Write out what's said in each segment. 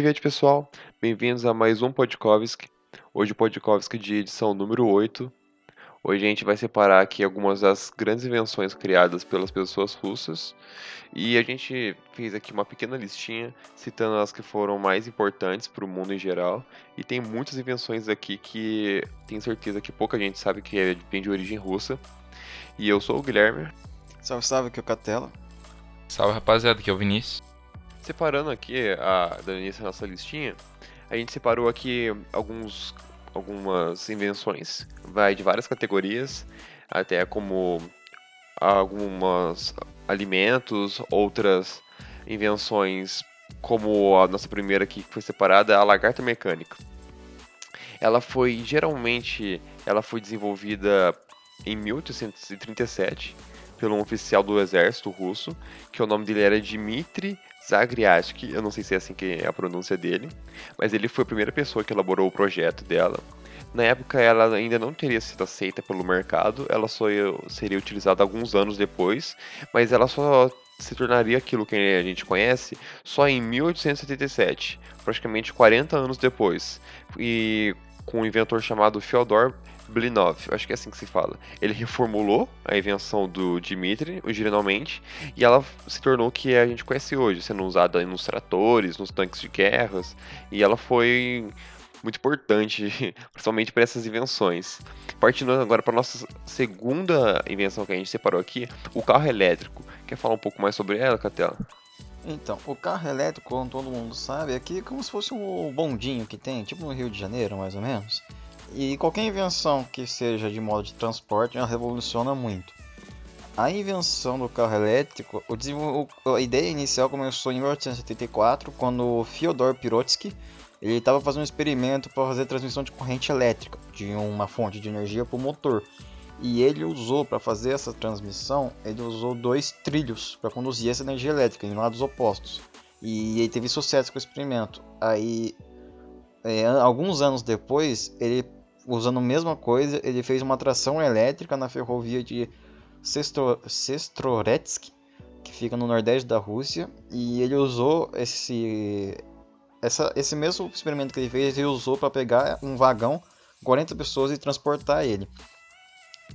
Privet, pessoal. Bem-vindos a mais um Podkovski. Hoje o Podkovski de edição número 8. Hoje a gente vai separar aqui algumas das grandes invenções criadas pelas pessoas russas. E a gente fez aqui uma pequena listinha citando as que foram mais importantes para o mundo em geral. E tem muitas invenções aqui que tenho certeza que pouca gente sabe que é, vem de origem russa. E eu sou o Guilherme. Salve, salve, aqui é o Catela. Salve, rapaziada, aqui é o Vinícius. Separando aqui, a, dando início à nossa listinha, a gente separou aqui alguns, algumas invenções, vai de várias categorias, até como alguns alimentos, outras invenções, como a nossa primeira aqui que foi separada, a lagarta mecânica. Ela foi geralmente, ela foi desenvolvida em 1837 pelo um oficial do exército russo, que o nome dele era Dmitry Zagriatsky, eu não sei se é assim que é a pronúncia dele, mas ele foi a primeira pessoa que elaborou o projeto dela. Na época ela ainda não teria sido aceita pelo mercado, ela só seria utilizada alguns anos depois, mas ela só se tornaria aquilo que a gente conhece só em 1877, praticamente 40 anos depois, e com um inventor chamado Fyodor Blinov, acho que é assim que se fala. Ele reformulou a invenção do Dmitri originalmente e ela se tornou o que a gente conhece hoje, sendo usada nos tratores, nos tanques de guerras, e ela foi muito importante, principalmente para essas invenções. Partindo agora para nossa segunda invenção que a gente separou aqui, o carro elétrico. Quer falar um pouco mais sobre ela, Catela? Então, o carro elétrico, como todo mundo sabe, aqui é como se fosse um bondinho que tem, tipo no Rio de Janeiro, mais ou menos. E qualquer invenção que seja de modo de transporte ela revoluciona muito. A invenção do carro elétrico, a ideia inicial começou em 1874, quando Fyodor Pirotsky ele estava fazendo um experimento para fazer transmissão de corrente elétrica de uma fonte de energia para o motor. E ele usou para fazer essa transmissão, ele usou dois trilhos para conduzir essa energia elétrica em lados opostos. E ele teve sucesso com o experimento. Aí, é, alguns anos depois, ele usando a mesma coisa, ele fez uma tração elétrica na ferrovia de Sestroretsky, que fica no nordeste da Rússia, e ele usou esse essa, esse mesmo experimento que ele fez, ele usou para pegar um vagão, 40 pessoas e transportar ele.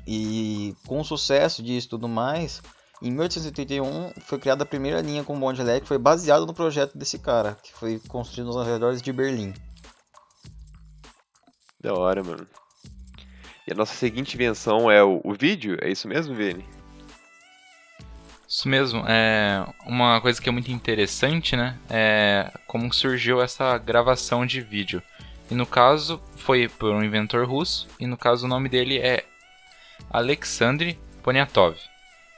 E com o sucesso disso e tudo mais, em 1881 foi criada a primeira linha com bonde elétrico, foi baseado no projeto desse cara, que foi construído nos arredores de Berlim. Da hora, mano. E a nossa seguinte invenção é o, o vídeo? É isso mesmo, Vini? Isso mesmo. É uma coisa que é muito interessante, né? É como surgiu essa gravação de vídeo. E no caso foi por um inventor russo, e no caso o nome dele é Alexandre Poniatov.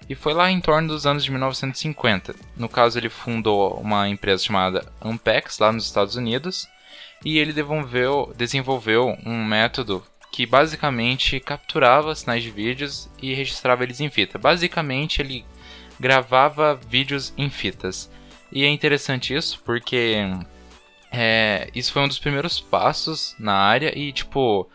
E foi lá em torno dos anos de 1950. No caso, ele fundou uma empresa chamada Ampex, lá nos Estados Unidos, e ele desenvolveu um método que basicamente capturava sinais de vídeos e registrava eles em fita. Basicamente, ele gravava vídeos em fitas. E é interessante isso porque é, isso foi um dos primeiros passos na área e, tipo,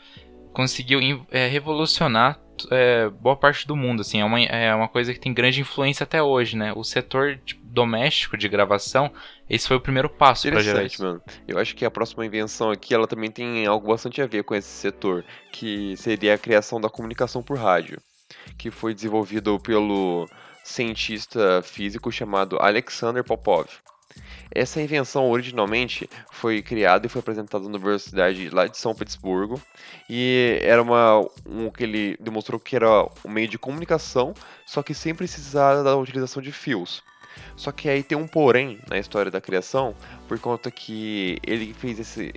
conseguiu é, revolucionar é, boa parte do mundo. Assim, é uma, é uma coisa que tem grande influência até hoje, né? O setor de, doméstico de gravação, esse foi o primeiro passo para gerar isso. mano. Eu acho que a próxima invenção aqui, ela também tem algo bastante a ver com esse setor, que seria a criação da comunicação por rádio, que foi desenvolvido pelo cientista físico chamado Alexander Popov. Essa invenção originalmente foi criada e foi apresentada na Universidade lá de São Petersburgo e era uma um que ele demonstrou que era um meio de comunicação, só que sem precisar da utilização de fios. Só que aí tem um porém na história da criação, por conta que ele fez esse,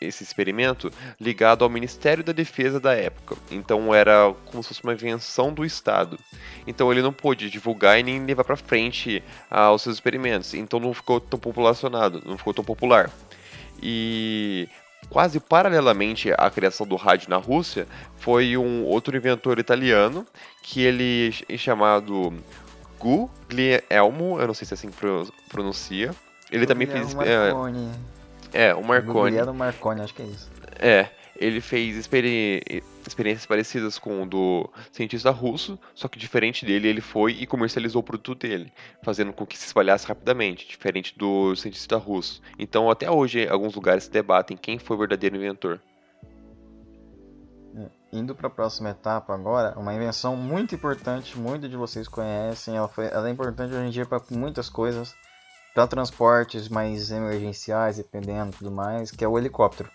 esse experimento ligado ao Ministério da Defesa da época. Então era como se fosse uma invenção do Estado. Então ele não pôde divulgar e nem levar para frente ah, os seus experimentos. Então não ficou tão populacionado, não ficou tão popular. E quase paralelamente à criação do rádio na Rússia, foi um outro inventor italiano que ele é chamado Guglielmo, eu não sei se é assim que pronuncia. Ele também fez. Marconi. É, é, o Marconi. Guglielmo Marconi, acho que é isso. É. ele fez experi experiências parecidas com o do cientista russo, só que diferente dele, ele foi e comercializou o produto dele, fazendo com que se espalhasse rapidamente, diferente do cientista russo. Então, até hoje, alguns lugares se debatem quem foi o verdadeiro inventor. É, indo para a próxima etapa agora, uma invenção muito importante, muitos de vocês conhecem, ela, foi, ela é importante hoje em dia para muitas coisas, para transportes mais emergenciais, dependendo tudo mais, que é o helicóptero.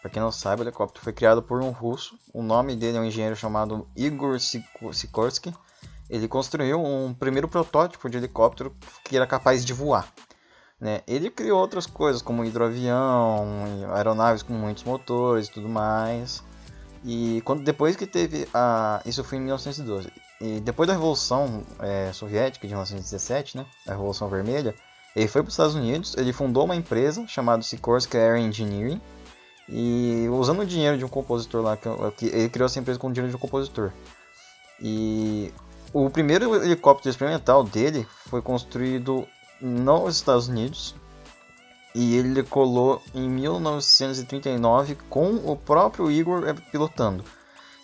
Para quem não sabe, o helicóptero foi criado por um russo. O nome dele é um engenheiro chamado Igor Sikorsky. Ele construiu um primeiro protótipo de helicóptero que era capaz de voar. Né? Ele criou outras coisas como hidroavião, aeronaves com muitos motores e tudo mais. E quando depois que teve a isso foi em 1912. E depois da Revolução é, Soviética de 1917, né, a Revolução Vermelha, ele foi para os Estados Unidos. Ele fundou uma empresa chamada Sikorsky Air Engineering e usando o dinheiro de um compositor lá, que ele criou essa empresa com o dinheiro de um compositor. E o primeiro helicóptero experimental dele foi construído nos Estados Unidos e ele decolou em 1939 com o próprio Igor pilotando.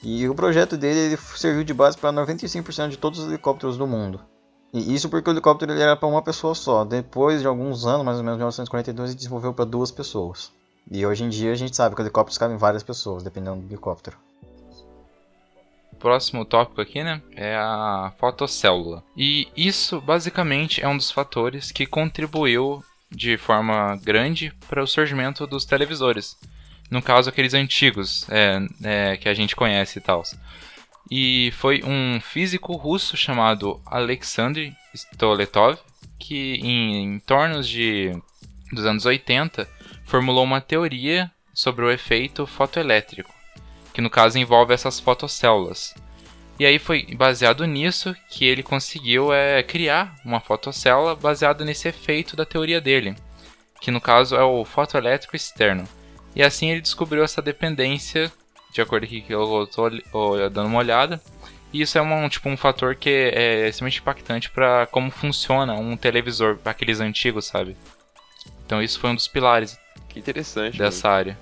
E o projeto dele ele serviu de base para 95% de todos os helicópteros do mundo. E isso porque o helicóptero ele era para uma pessoa só. Depois de alguns anos, mais ou menos em 1942, ele desenvolveu para duas pessoas. E hoje em dia a gente sabe que helicópteros cabem várias pessoas, dependendo do helicóptero. Próximo tópico aqui, né, é a fotocélula. E isso basicamente é um dos fatores que contribuiu de forma grande para o surgimento dos televisores. No caso, aqueles antigos é, é, que a gente conhece e tal. E foi um físico russo chamado Alexandre Stoletov que, em, em torno de, dos anos 80, formulou uma teoria sobre o efeito fotoelétrico, que no caso envolve essas fotocélulas. E aí foi baseado nisso que ele conseguiu é, criar uma fotocélula baseada nesse efeito da teoria dele, que no caso é o fotoelétrico externo. E assim ele descobriu essa dependência, de acordo com que eu estou dando uma olhada. E isso é um, tipo, um fator que é extremamente impactante para como funciona um televisor, aqueles antigos, sabe? Então isso foi um dos pilares que interessante. Dessa área.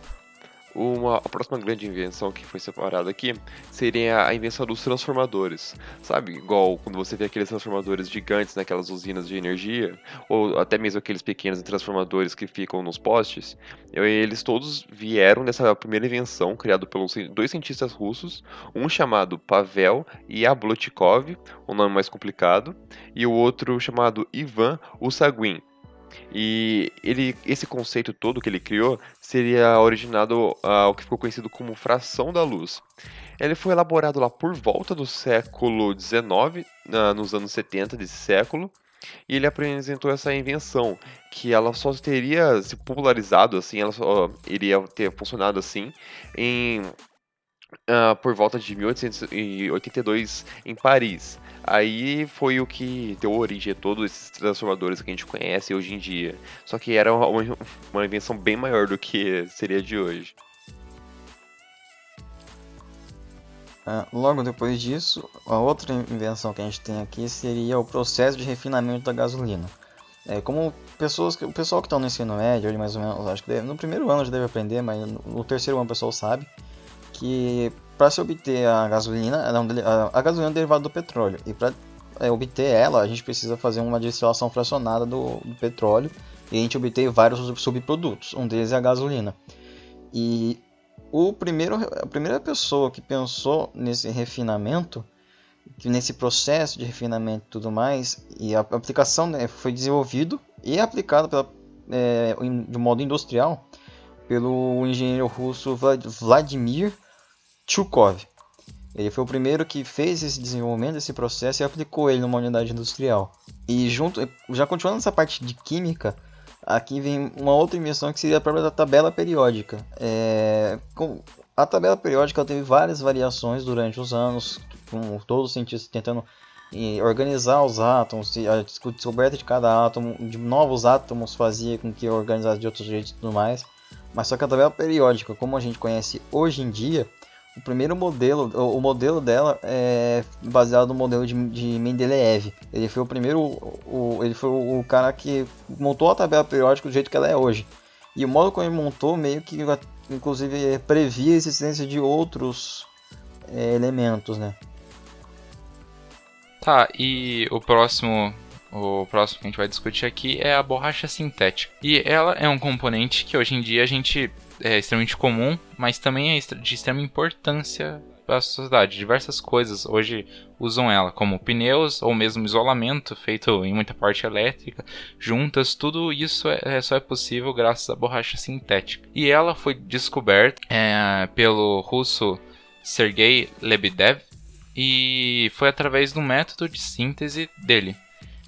Uma, a próxima grande invenção que foi separada aqui seria a invenção dos transformadores. Sabe, igual quando você vê aqueles transformadores gigantes naquelas usinas de energia, ou até mesmo aqueles pequenos transformadores que ficam nos postes, eles todos vieram dessa primeira invenção criada pelos dois cientistas russos, um chamado Pavel Yablochkov, um nome mais complicado, e o outro chamado Ivan Usaguin e ele, esse conceito todo que ele criou seria originado ao que ficou conhecido como fração da luz. Ele foi elaborado lá por volta do século XIX, nos anos 70 desse século, e ele apresentou essa invenção, que ela só teria se popularizado assim, ela só iria ter funcionado assim em uh, por volta de 1882 em Paris. Aí foi o que deu origem a todos esses transformadores que a gente conhece hoje em dia. Só que era uma, uma invenção bem maior do que seria de hoje. Uh, logo depois disso, a outra invenção que a gente tem aqui seria o processo de refinamento da gasolina. É, como pessoas, o pessoal que está no ensino médio, mais ou menos, acho que deve, no primeiro ano já deve aprender, mas no terceiro ano o pessoal sabe que para se obter a gasolina, a, gasolina é derivada do petróleo. E para é, obter ela, a gente precisa fazer uma destilação fracionada do, do, petróleo e a gente obter vários subprodutos. Um deles é a gasolina. E o primeiro, a primeira pessoa que pensou nesse refinamento, nesse processo de refinamento e tudo mais, e a aplicação né, foi desenvolvido e aplicado pela, é, de modo industrial pelo engenheiro russo Vladimir Chukov. Ele foi o primeiro que fez esse desenvolvimento desse processo e aplicou ele numa unidade industrial. E junto, já continuando essa parte de química, aqui vem uma outra invenção que seria a própria tabela periódica. É, a tabela periódica teve várias variações durante os anos, com todos os cientistas tentando organizar os átomos, a descoberta de cada átomo, de novos átomos fazia com que organizasse de outros jeitos e tudo mais. Mas só que a tabela periódica, como a gente conhece hoje em dia, o primeiro modelo, o, modelo dela é baseado no modelo de, de Mendeleev. Ele foi o primeiro, o, ele foi o cara que montou a tabela periódica do jeito que ela é hoje. E o modo como ele montou meio que inclusive previa a existência de outros é, elementos, né? Tá, e o próximo o próximo que a gente vai discutir aqui é a borracha sintética. E ela é um componente que hoje em dia a gente é extremamente comum, mas também é de extrema importância para a sociedade. Diversas coisas hoje usam ela, como pneus ou mesmo isolamento feito em muita parte elétrica, juntas. Tudo isso é, é só é possível graças à borracha sintética. E ela foi descoberta é, pelo russo Sergei Lebedev e foi através do método de síntese dele.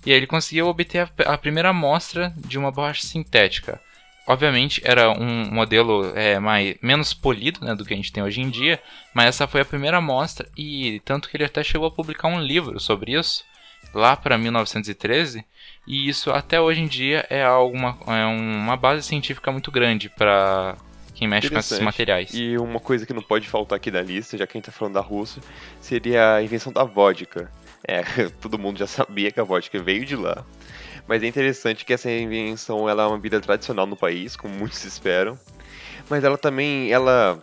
E aí ele conseguiu obter a, a primeira amostra de uma borracha sintética. Obviamente era um modelo é, mais, menos polido né, do que a gente tem hoje em dia, mas essa foi a primeira amostra e tanto que ele até chegou a publicar um livro sobre isso lá para 1913 e isso até hoje em dia é, alguma, é uma base científica muito grande para quem mexe com esses materiais. E uma coisa que não pode faltar aqui da lista, já que a gente tá falando da Rússia, seria a invenção da vodka. É, todo mundo já sabia que a vodka veio de lá. Mas é interessante que essa invenção ela é uma bebida tradicional no país, como muitos esperam. Mas ela também, ela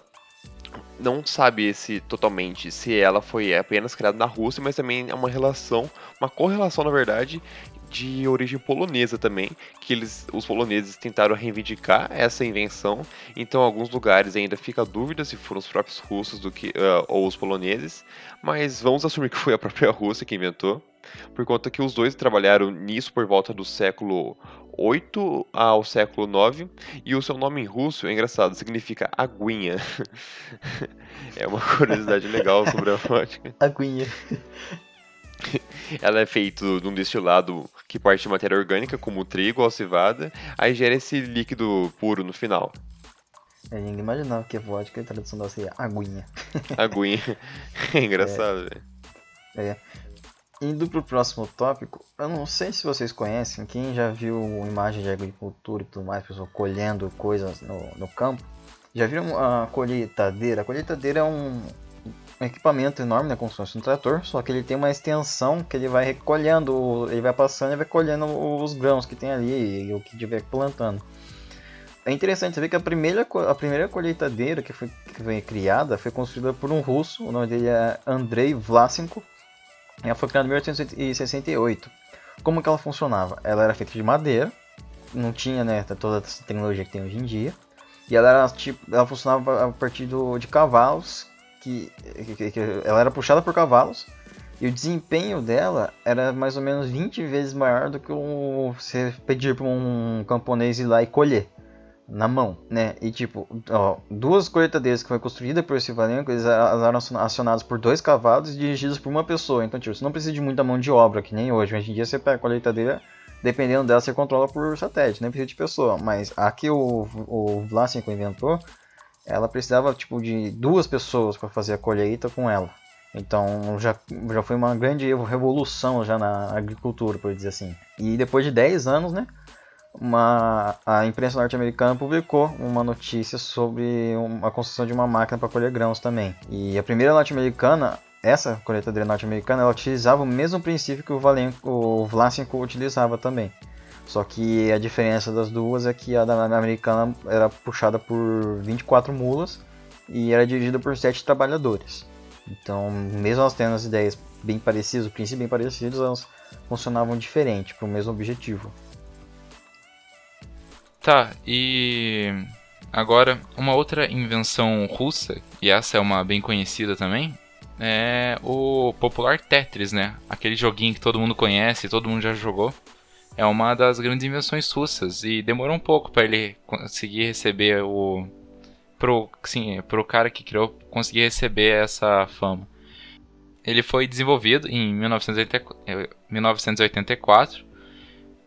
não sabe se totalmente se ela foi apenas criada na Rússia, mas também é uma relação, uma correlação na verdade, de origem polonesa também, que eles, os poloneses tentaram reivindicar essa invenção. Então, em alguns lugares ainda fica a dúvida se foram os próprios russos do que uh, ou os poloneses, mas vamos assumir que foi a própria Rússia que inventou, por conta que os dois trabalharam nisso por volta do século 8 ao século 9, e o seu nome em russo, é engraçado, significa aguinha. é uma curiosidade legal sobre a vodka. Aguinha. Ela é feita de um destilado que parte de matéria orgânica, como trigo ou cevada, aí gera esse líquido puro no final. É, ninguém imaginava que a vodka, a tradução da seria aguinha. Aguinha. É engraçado, velho. É. Indo pro próximo tópico, eu não sei se vocês conhecem, quem já viu imagem de agricultura e tudo mais, pessoal colhendo coisas no, no campo, já viram a colheitadeira? A colheitadeira é um, equipamento enorme, né, como se fosse um trator, só que ele tem uma extensão que ele vai recolhendo, ele vai passando e vai colhendo os grãos que tem ali e o que tiver plantando. É interessante saber que a primeira, a primeira colheitadeira que foi, que foi criada foi construída por um russo, o nome dele é Andrei Vlasenko, ela foi criada em 1868. Como que ela funcionava? Ela era feita de madeira, não tinha né, toda essa tecnologia que tem hoje em dia. E ela era tipo, ela funcionava a partir do, de cavalos, que, que, que, ela era puxada por cavalos. E o desempenho dela era mais ou menos 20 vezes maior do que um, você pedir para um camponês ir lá e colher na mão, né? E tipo, ó, duas colheitadeiras que foi construída por esse Valenco, eles eram acionados por dois cavalos e dirigidos por uma pessoa. Então, tipo, você não precisa de muita mão de obra, que nem hoje. Hoje em dia você pega a colheitadeira, dependendo dela, você controla por satélite, nem precisa de pessoa. Mas a que o, o Vlasenko inventou, ela precisava tipo de duas pessoas para fazer a colheita com ela. Então já, já foi uma grande revolução já na agricultura, por dizer assim. E depois de 10 anos, né? Uma, a imprensa norte-americana publicou uma notícia sobre a construção de uma máquina para colher grãos também. E a primeira norte-americana, essa colheitadeira norte-americana, ela utilizava o mesmo princípio que o, o Vlasenko utilizava também. Só que a diferença das duas é que a da americana era puxada por 24 mulas e era dirigida por 7 trabalhadores. Então, mesmo elas tendo as ideias bem parecidas, o princípio bem parecidos, elas funcionavam diferente para o mesmo objetivo. Tá, e agora uma outra invenção russa, e essa é uma bem conhecida também, é o popular Tetris, né? Aquele joguinho que todo mundo conhece, todo mundo já jogou. É uma das grandes invenções russas e demorou um pouco para ele conseguir receber o pro, sim, pro cara que criou conseguir receber essa fama. Ele foi desenvolvido em 1984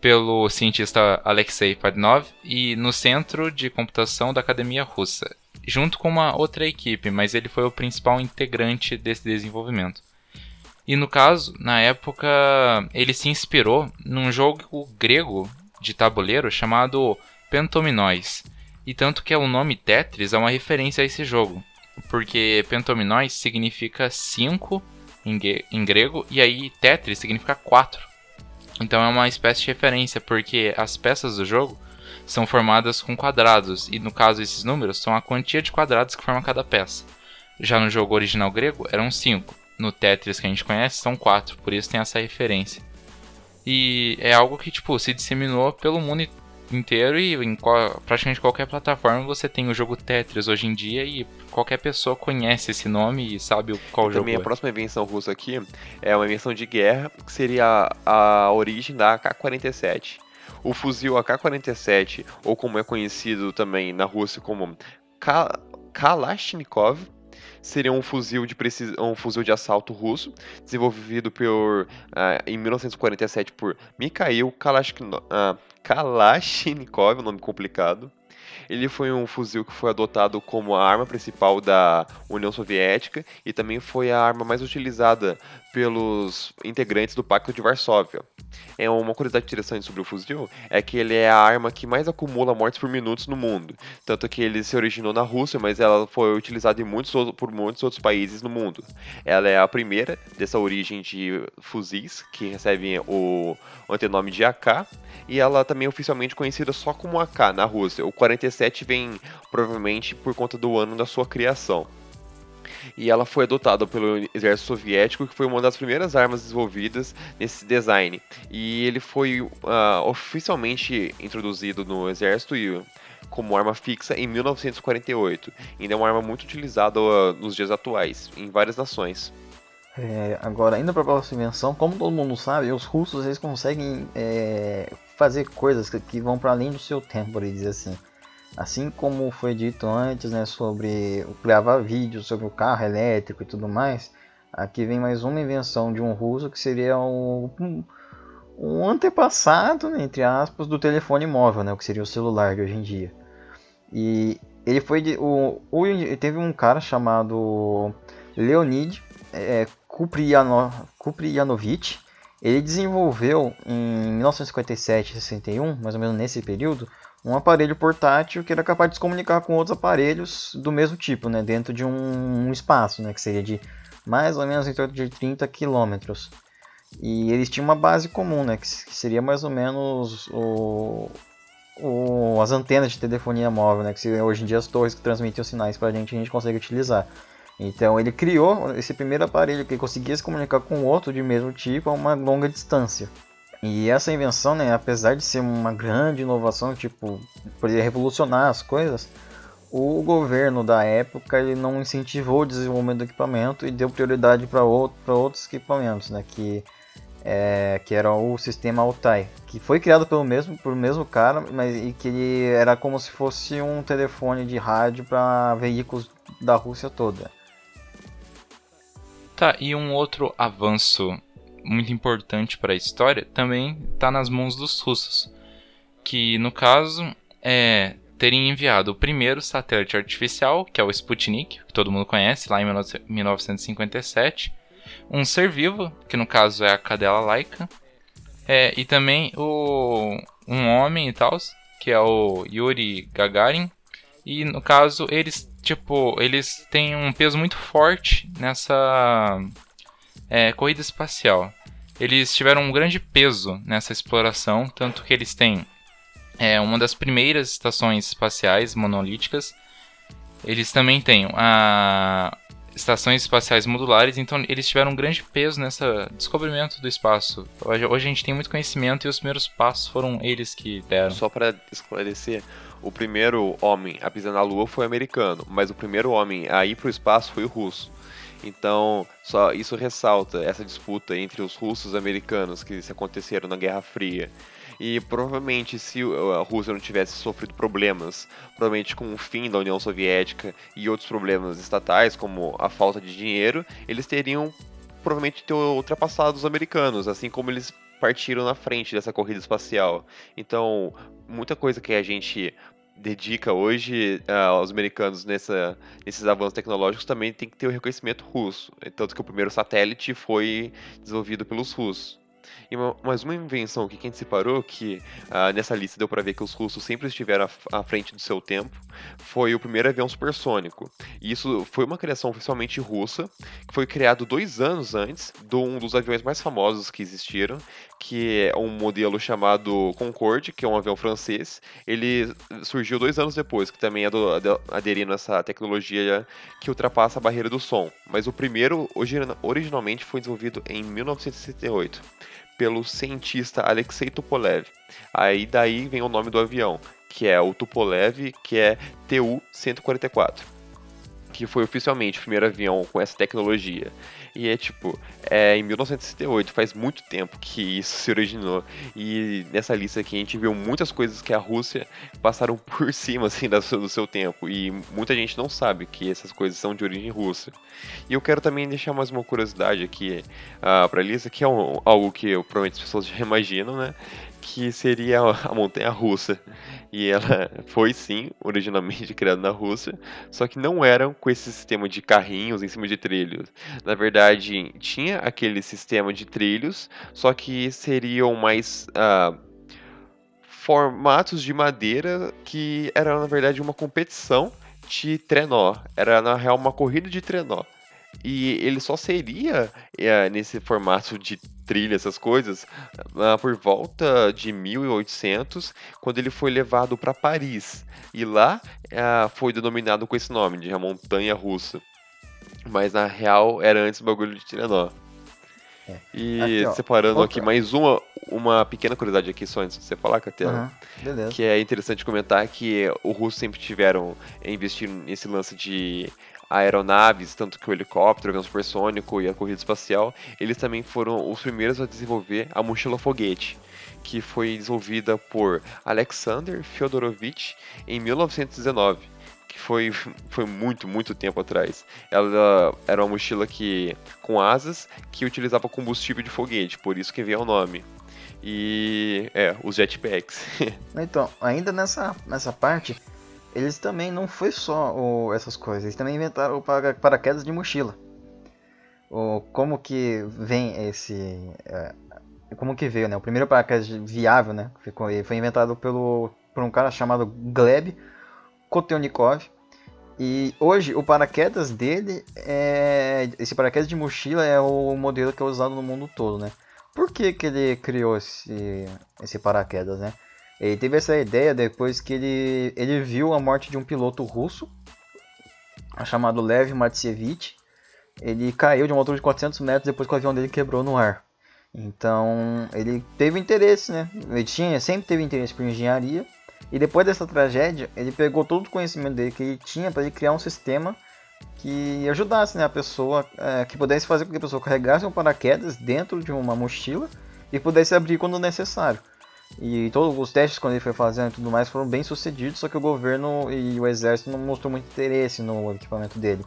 pelo cientista Alexei Padnov e no Centro de Computação da Academia Russa, junto com uma outra equipe, mas ele foi o principal integrante desse desenvolvimento. E no caso, na época, ele se inspirou num jogo grego de tabuleiro chamado Pentominóis. E tanto que o nome Tetris é uma referência a esse jogo, porque Pentominóis significa 5 em grego e aí Tetris significa 4. Então é uma espécie de referência, porque as peças do jogo são formadas com quadrados, e no caso esses números são a quantia de quadrados que forma cada peça. Já no jogo original grego eram 5, no Tetris que a gente conhece são 4, por isso tem essa referência. E é algo que tipo se disseminou pelo mundo inteiro e em qual, praticamente qualquer plataforma você tem o jogo Tetris hoje em dia e qualquer pessoa conhece esse nome e sabe qual e jogo também é. a próxima invenção russa aqui é uma invenção de guerra que seria a, a origem da AK-47. O fuzil AK-47, ou como é conhecido também na Rússia como Ka Kalashnikov, seria um fuzil de precisão, um fuzil de assalto russo, desenvolvido por, uh, em 1947 por Mikhail Kalashnikov, uh, Kalashnikov, nome complicado. Ele foi um fuzil que foi adotado como a arma principal da União Soviética e também foi a arma mais utilizada pelos integrantes do Pacto de Varsóvia. É uma curiosidade interessante sobre o fuzil é que ele é a arma que mais acumula mortes por minutos no mundo, tanto que ele se originou na Rússia, mas ela foi utilizada em muitos, por muitos outros países no mundo. Ela é a primeira dessa origem de fuzis que recebem o antenome de AK e ela também é oficialmente conhecida só como AK na Rússia. O 47 vem provavelmente por conta do ano da sua criação. E ela foi adotada pelo exército soviético, que foi uma das primeiras armas desenvolvidas nesse design. E ele foi uh, oficialmente introduzido no exército e como arma fixa em 1948. Ainda é uma arma muito utilizada uh, nos dias atuais, em várias nações. É, agora, indo para a próxima invenção, como todo mundo sabe, os russos eles conseguem é, fazer coisas que, que vão para além do seu tempo, por dizer assim. Assim como foi dito antes, né, sobre gravar vídeos sobre o carro elétrico e tudo mais, aqui vem mais uma invenção de um russo que seria um, um, um antepassado, né, entre aspas, do telefone móvel, né, o que seria o celular de hoje em dia. E ele foi de, o, o teve um cara chamado Leonid é, Kupriyanovich, ele desenvolveu em 1957 61, mais ou menos nesse período, um aparelho portátil que era capaz de se comunicar com outros aparelhos do mesmo tipo, né, dentro de um, um espaço, né, que seria de mais ou menos em torno de 30 quilômetros. E eles tinham uma base comum, né, que seria mais ou menos o, o, as antenas de telefonia móvel, né, que seriam hoje em dia as torres que transmitem os sinais para a gente, a gente consegue utilizar. Então ele criou esse primeiro aparelho que conseguia se comunicar com outro de mesmo tipo a uma longa distância. E essa invenção, né, apesar de ser uma grande inovação, tipo, poderia revolucionar as coisas, o governo da época ele não incentivou o desenvolvimento do equipamento e deu prioridade para outro, outros equipamentos, né, que, é, que era o sistema Altai, que foi criado pelo mesmo, pelo mesmo cara, mas e que ele era como se fosse um telefone de rádio para veículos da Rússia toda. Tá, e um outro avanço muito importante para a história também está nas mãos dos russos, que no caso é terem enviado o primeiro satélite artificial, que é o Sputnik, que todo mundo conhece, lá em 1957, um ser vivo, que no caso é a cadela Laika, é, e também o, um homem e tal, que é o Yuri Gagarin, e no caso eles tipo, eles têm um peso muito forte nessa é, corrida espacial. Eles tiveram um grande peso nessa exploração, tanto que eles têm é, uma das primeiras estações espaciais monolíticas. Eles também têm a estações espaciais modulares, então eles tiveram um grande peso nesse descobrimento do espaço. Hoje, hoje a gente tem muito conhecimento e os primeiros passos foram eles que deram. Só para esclarecer, o primeiro homem a pisar na Lua foi americano, mas o primeiro homem a ir para o espaço foi o russo. Então, só isso ressalta essa disputa entre os russos e americanos que se aconteceram na Guerra Fria. E provavelmente, se a Rússia não tivesse sofrido problemas, provavelmente com o fim da União Soviética e outros problemas estatais, como a falta de dinheiro, eles teriam provavelmente ter ultrapassado os americanos, assim como eles partiram na frente dessa corrida espacial. Então, muita coisa que a gente dedica hoje uh, aos americanos nessa, nesses avanços tecnológicos também tem que ter o reconhecimento russo. Tanto que o primeiro satélite foi desenvolvido pelos russos. E mais uma invenção que quem separou, que uh, nessa lista deu para ver que os russos sempre estiveram à, à, frente do seu tempo, foi o primeiro avião supersônico. E isso foi uma criação oficialmente russa, que foi criado dois anos antes de um dos aviões mais famosos que existiram, que é um modelo chamado Concorde, que é um avião francês. Ele surgiu dois anos depois, que também do, do, aderindo a essa tecnologia que ultrapassa a barreira do som. Mas o primeiro, originalmente, foi desenvolvido em 1968 pelo cientista Alexei Tupolev. Aí daí vem o nome do avião, que é o Tupolev, que é Tu-144 que foi oficialmente o primeiro avião com essa tecnologia. E é tipo, é em 1968, faz muito tempo que isso se originou. E nessa lista aqui a gente viu muitas coisas que a Rússia passaram por cima assim do seu tempo. E muita gente não sabe que essas coisas são de origem russa. E eu quero também deixar mais uma curiosidade aqui uh, para a lista, que é um, algo que eu, provavelmente as pessoas já imaginam, né? que seria a montanha russa. E ela foi sim, originalmente criada na Rússia, só que não eram com esse sistema de carrinhos em cima de trilhos. Na verdade, tinha aquele sistema de trilhos, só que seriam mais uh, formatos de madeira que era na verdade uma competição de trenó. Era na real uma corrida de trenó. E ele só seria é, nesse formato de trilha, essas coisas, uh, por volta de 1800, quando ele foi levado para Paris. E lá uh, foi denominado com esse nome, de a Montanha Russa. Mas na real era antes o bagulho de Tiranó. É. E aqui, separando outra. aqui mais uma, uma pequena curiosidade aqui só antes de você falar, Catela. Uhum, que é interessante comentar que os russos sempre tiveram investindo nesse lance de aeronaves, tanto que o helicóptero, o avião supersônico e a corrida espacial, eles também foram os primeiros a desenvolver a mochila foguete, que foi desenvolvida por Alexander Fyodorovich em 1919 que foi, foi muito, muito tempo atrás. Ela era uma mochila que com asas que utilizava combustível de foguete, por isso que veio o nome. E é, os jetpacks. então, ainda nessa, nessa parte, eles também não foi só o, essas coisas, eles também inventaram o para, paraquedas de mochila. O, como que vem esse. É, como que veio, né? O primeiro paraquedas viável, né? Ficou, foi inventado pelo, por um cara chamado Gleb Kotelnikov. E hoje o paraquedas dele é. Esse paraquedas de mochila é o modelo que é usado no mundo todo, né? Por que, que ele criou esse, esse paraquedas, né? Ele teve essa ideia depois que ele, ele viu a morte de um piloto russo, chamado Lev Matsievich. Ele caiu de uma altura de 400 metros depois que o avião dele quebrou no ar. Então ele teve interesse, né? Ele tinha, sempre teve interesse por engenharia. E depois dessa tragédia, ele pegou todo o conhecimento dele que ele tinha para ele criar um sistema que ajudasse né, a pessoa, é, que pudesse fazer com que a pessoa carregasse um paraquedas dentro de uma mochila e pudesse abrir quando necessário. E todos os testes quando ele foi fazendo e tudo mais foram bem sucedidos, só que o governo e o exército não mostrou muito interesse no equipamento dele.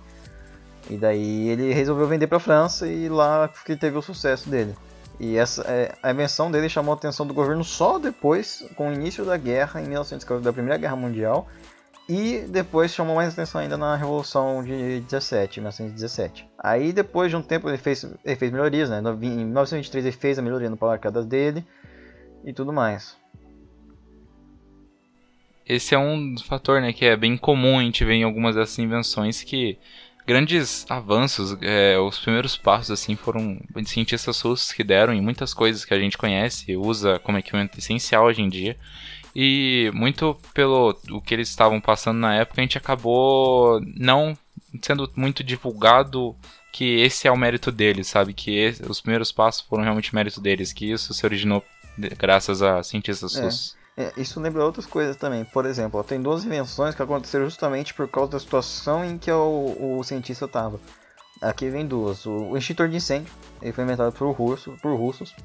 E daí ele resolveu vender para a França e lá que teve o sucesso dele. E essa é, a invenção dele chamou a atenção do governo só depois, com o início da guerra em 1914, da Primeira Guerra Mundial, e depois chamou mais atenção ainda na Revolução de 17, 1917. Aí depois de um tempo ele fez, ele fez melhorias, né? Em 1923 ele fez a melhoria no paraquedas dele e tudo mais. Esse é um fator né, que é bem comum a gente ver em algumas dessas invenções que grandes avanços, é, os primeiros passos assim foram cientistas russos que deram em muitas coisas que a gente conhece, usa como equipamento essencial hoje em dia. E muito pelo o que eles estavam passando na época, a gente acabou não sendo muito divulgado que esse é o mérito deles, sabe? Que esse, os primeiros passos foram realmente mérito deles, que isso se originou graças a cientistas é, russos. É, isso lembra outras coisas também. Por exemplo, tem duas invenções que aconteceram justamente por causa da situação em que o, o cientista estava. Aqui vem duas. O, o, extintor de incêndio, ele foi inventado por, russo, por russos.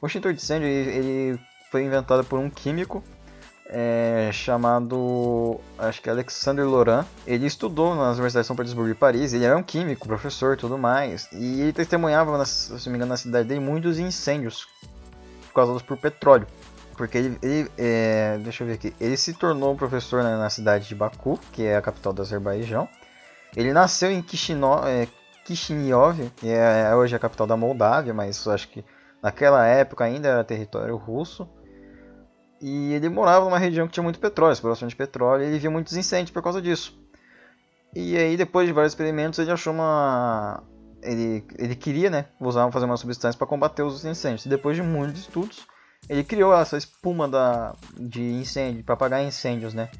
O extintor de incêndio ele, ele foi inventado por um químico é, chamado, acho que é Alexander Laurent. Ele estudou nas universidades de São Petersburgo e Paris. Ele era um químico, professor, tudo mais. E ele testemunhava, na, se não me engano, na cidade dele muitos incêndios causados por petróleo. Porque ele, ele é, deixa eu ver aqui, ele se tornou professor na, na, cidade de Baku, que é a capital do Azerbaijão. Ele nasceu em Kishinev, é, Kishinev que é, é hoje a capital da Moldávia, mas acho que naquela época ainda era território russo. E ele morava numa região que tinha muito petróleo, exploração de petróleo, e ele via muitos incêndios por causa disso. E aí, depois de vários experimentos, ele achou uma, ele, ele queria, né, usar, fazer uma substância para combater os incêndios. Depois de muitos estudos, ele criou essa espuma da, de incêndio, para apagar incêndios, né.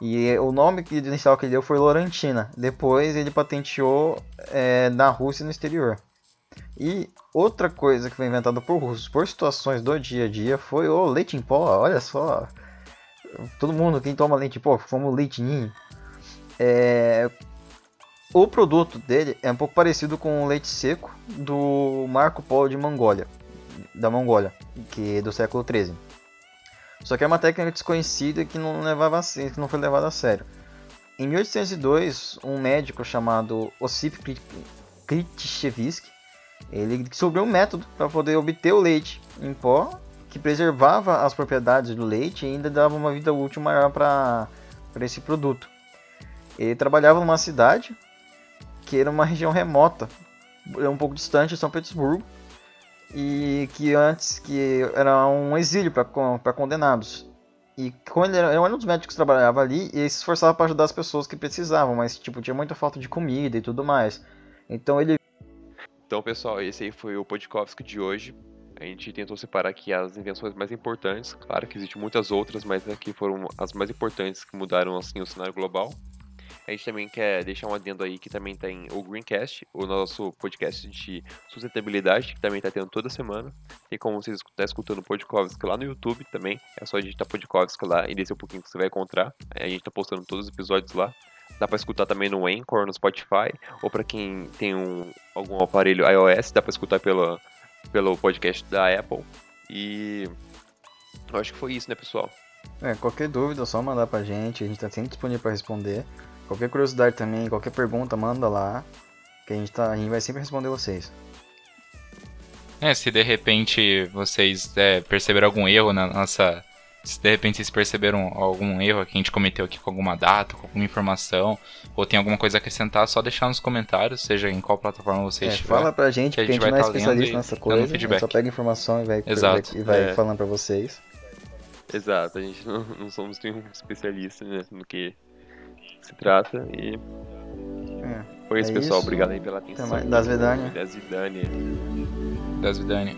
E o nome que inicial que ele deu foi Lorantina. Depois ele patenteou é, na Rússia e no exterior. E outra coisa que foi inventada por russos por situações do dia a dia foi o leite em pó. Olha só, todo mundo quem toma leite em pó, fomos leitinho. É, o produto dele é um pouco parecido com o leite seco do Marco Polo de Mongólia, da Mongólia, que é do século 13. Só que é uma técnica desconhecida que não levava que não foi levada a sério. Em 1802, um médico chamado Ossip Kritichevsky, ele descobriu um método para poder obter o leite em pó que preservava as propriedades do leite e ainda dava uma vida útil maior para esse produto. Ele trabalhava numa cidade que era uma região remota, um pouco distante de São Petersburgo, e que antes que era um exílio para condenados. E quando ele era, um dos médicos que trabalhava ali, ele se esforçava para ajudar as pessoas que precisavam, mas tipo tinha muita falta de comida e tudo mais. Então ele Então, pessoal, esse aí foi o podcast de hoje. A gente tentou separar aqui as invenções mais importantes. Claro que existem muitas outras, mas aqui foram as mais importantes que mudaram assim o cenário global. A gente também quer deixar um adendo aí que também tem o Greencast, o nosso podcast de sustentabilidade, que também está tendo toda semana. Tem como vocês estar escutando o Podkovsk lá no YouTube também. É só digitar Podkovsk lá e descer um pouquinho que você vai encontrar. A gente está postando todos os episódios lá. Dá para escutar também no Anchor, no Spotify, ou para quem tem um, algum aparelho iOS, dá para escutar pela, pelo podcast da Apple. E eu acho que foi isso, né, pessoal? É, qualquer dúvida é só mandar pra gente, a gente tá sempre disponível para responder. Qualquer curiosidade também, qualquer pergunta, manda lá. Que a gente, tá, a gente vai sempre responder vocês. É, se de repente vocês é, perceberam algum erro na nossa. Se de repente vocês perceberam algum erro que a gente cometeu aqui com alguma data, com alguma informação, ou tem alguma coisa a acrescentar, é só deixar nos comentários, seja em qual plataforma vocês é, estiver. Fala pra gente, porque a gente, a gente não é tá especialista nessa coisa. A gente só pega informação e vai, Exato. e vai É. falando pra vocês. Exato, a gente não, não somos nenhum especialista né, no que se trata. E É. foi isso, É pessoal. isso. Obrigado aí pela atenção. mais. Das Vidania. Das Vidania. Das Vidani.